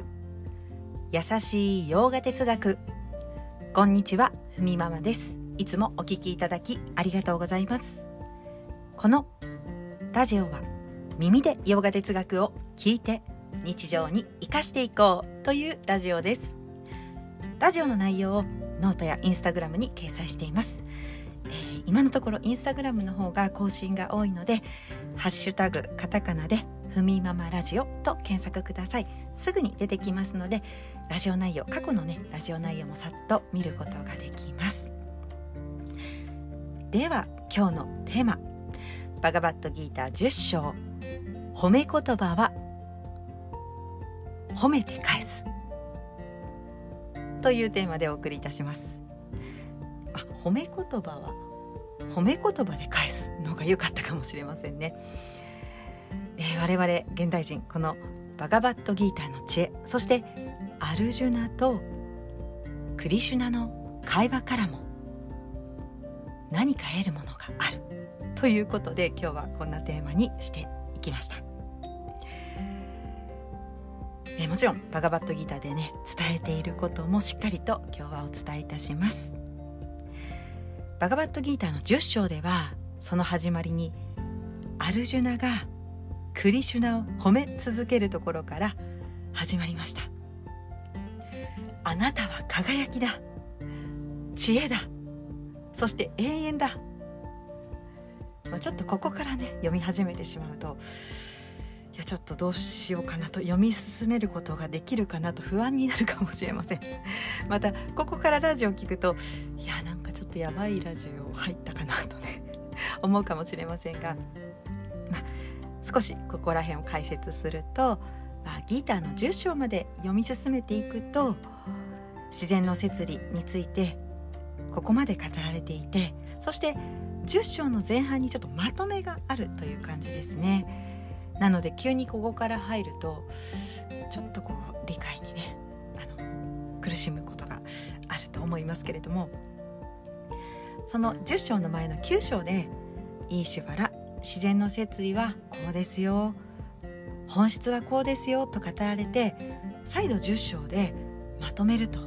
く。優しいヨガ哲学。こんにちはふみママです。いつもお聞きいただきありがとうございます。このラジオは耳でヨガ哲学を聞いて日常に生かしていこうというラジオです。ラジオの内容をノートやインスタグラムに掲載しています。えー、今のところインスタグラムの方が更新が多いので「ハッシュタグカタカナ」で「ふみママラジオ」と検索ください。すぐに出てきますのでラジオ内容過去のねラジオ内容もさっと見ることができます。では今日のテーマ「バガバットギーター10章。褒め言葉は褒めて返す」というテーマでお送りいたします。あ褒め言葉は褒め言葉で返すのが良かったかもしれませんね、えー、我々現代人このバガバットギーターの知恵そしてアルジュナとクリシュナの会話からも何か得るものがあるということで今日はこんなテーマにしていきました。えもちろんバガバットギーターでね伝えていることもしっかりと今日はお伝えいたします。バガバットギーターの10章ではその始まりにアルジュナがクリシュナを褒め続けるところから始まりました。あなたは輝きだ。知恵だ。そして永遠だ、まあ、ちょっとここからね読み始めてしまうといやちょっとどうしようかなと読み進めることができるかなと不安になるかもしれません。またここからラジオを聞くといやなんかちょっとやばいラジオ入ったかなとね思うかもしれませんが、まあ、少しここら辺を解説すると、まあ、ギターの10章まで読み進めていくと自然の摂理についてここまで語られていてそして10章の前半にちょっとまとめがあるという感じですね。なので急にここから入るとちょっとこう理解にねあの苦しむことがあると思いますけれどもその10章の前の9章で「イーシュバラ自然の摂理はこうですよ」「本質はこうですよ」と語られて再度10章でまとめると、ま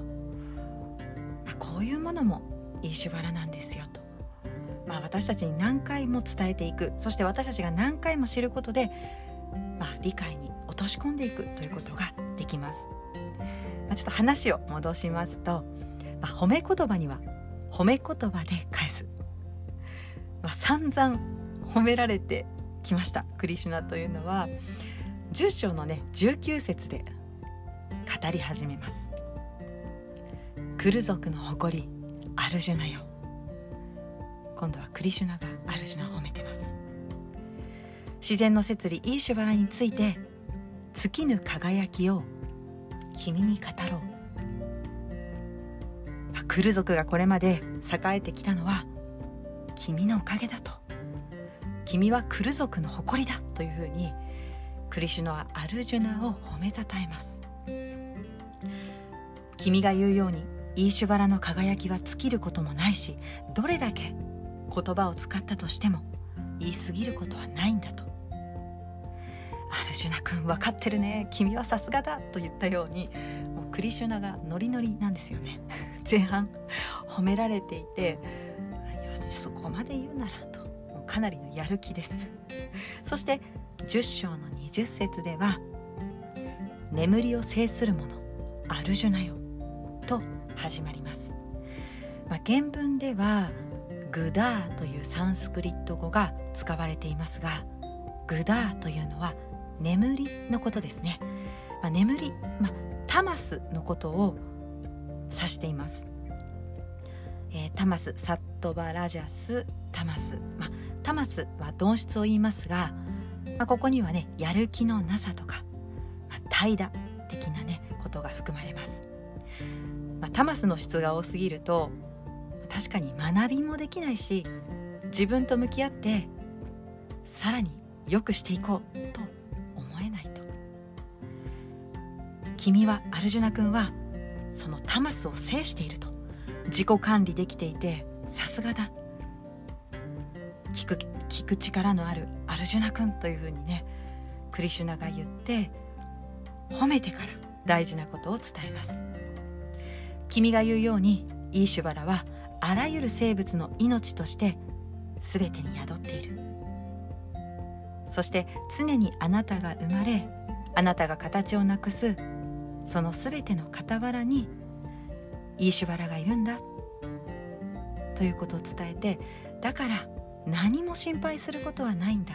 あ、こういうものもイーシュバラなんですよと。まあ、私たちに何回も伝えていく。そして私たちが何回も知ることで、まあ、理解に落とし込んでいくということができます。まあ、ちょっと話を戻しますと、まあ、褒め言葉には褒め言葉で返す、まあ、散々褒められてきましたクリシュナというのは。10章のね19節で語り始めます。クル族の誇りアルジュナよ。今度はクリシュナがアルシュナを褒めてます。自然の摂理イーシュバラについて尽きぬ輝きを君に語ろう。クル族がこれまで栄えてきたのは君のおかげだと。君はクル族の誇りだというふうにクリシュナはアルジュナを褒めたたえます。君が言うようにイーシュバラの輝きは尽きることもないしどれだけ言葉を使ったとしても言い過ぎることはないんだと。アルジュナ君分かってるね。君はさすがだと言ったようにもうクリシュナがノリノリなんですよね。前半褒められていてよしそこまで言うならと。かなりのやる気です。そして10章の20節では「眠りを制する者アルジュナよ」と始まります、まあ、原文では「グダーというサンスクリット語が使われていますがグダーというのは眠りのことですね、まあ、眠り、まあ、タマスのことを指しています、えー、タマスサットバラジャスタマス、まあ、タマスは動詞を言いますが、まあ、ここにはねやる気のなさとか、まあ、怠惰的なねことが含まれます、まあ、タマスの質が多すぎると確かに学びもできないし自分と向き合ってさらに良くしていこうと思えないと。君はアルジュナ君はそのタマスを制していると。自己管理できていてさすがだ。聞く聞く力のあるアルジュナ君というふうにねクリシュナが言って褒めてから大事なことを伝えます。君が言うようにイーシュバラはあらゆる生物の命として全てに宿っている。そして常にあなたが生まれあなたが形をなくすその全ての傍らにイーシュバラがいるんだ。ということを伝えてだから何も心配することはないんだ。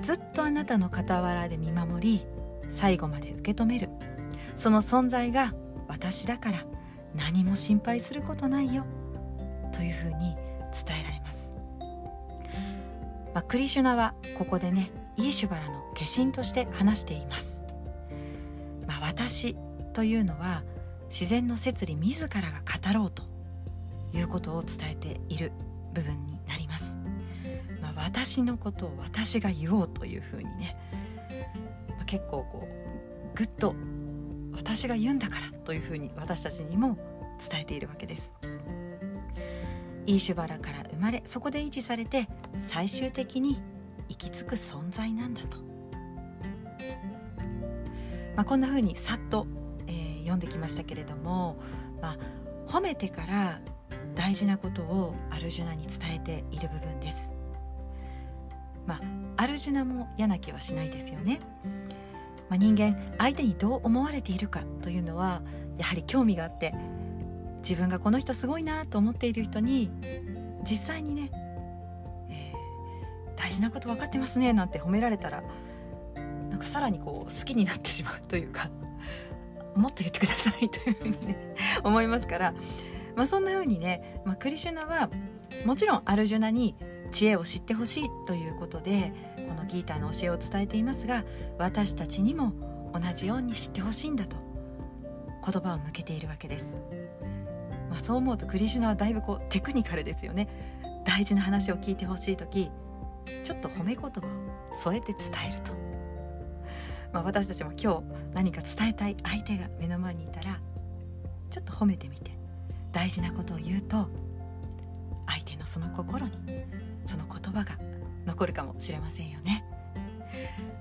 ずっとあなたの傍らで見守り最後まで受け止める。その存在が私だから何も心配することないよ。というふうに伝えられます、まあ、クリシュナはここでねイーシュバラの化身として話しています、まあ、私というのは自然の摂理自らが語ろうということを伝えている部分になります、まあ、私のことを私が言おうというふうにね、まあ、結構こうぐっと私が言うんだからというふうに私たちにも伝えているわけです。イーシュバラから生まれそこで維持されて最終的に行き着く存在なんだと、まあ、こんなふうにさっと、読んできましたけれども、まあ、褒めてから大事なことをアルジュナに伝えている部分です。まあ、アルジュナも嫌な気はしないですよね。まあ、人間相手にどう思われているかというのはやはり興味があって自分がこの人すごいなと思っている人に実際にね、えー、大事なこと分かってますねなんて褒められたらなんかさらにこう好きになってしまうというかもっと言ってくださいというふうにね思いますから、まあ、そんなふうにね、まあ、クリシュナはもちろんアルジュナに知恵を知ってほしいということでこのギーターの教えを伝えていますが私たちにも同じように知ってほしいんだと言葉を向けているわけです。まあ、そう思うとクリシュナはだいぶこうテクニカルですよね。大事な話を聞いてほしい時ちょっと褒め言葉を添えて伝えると、まあ、私たちも今日何か伝えたい相手が目の前にいたらちょっと褒めてみて。大事なことを言うと相手のその心にその言葉が残るかもしれませんよね。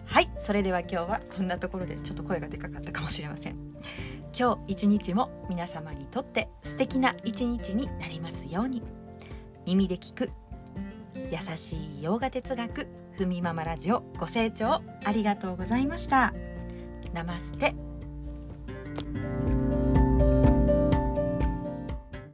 はいそれでは今日はこんなところでちょっと声がでかかったかもしれません。今日一日も皆様にとって素敵な一日になりますように。耳で聞く優しい洋画哲学。くみママラジオご清聴ありがとうございました。ナマステ。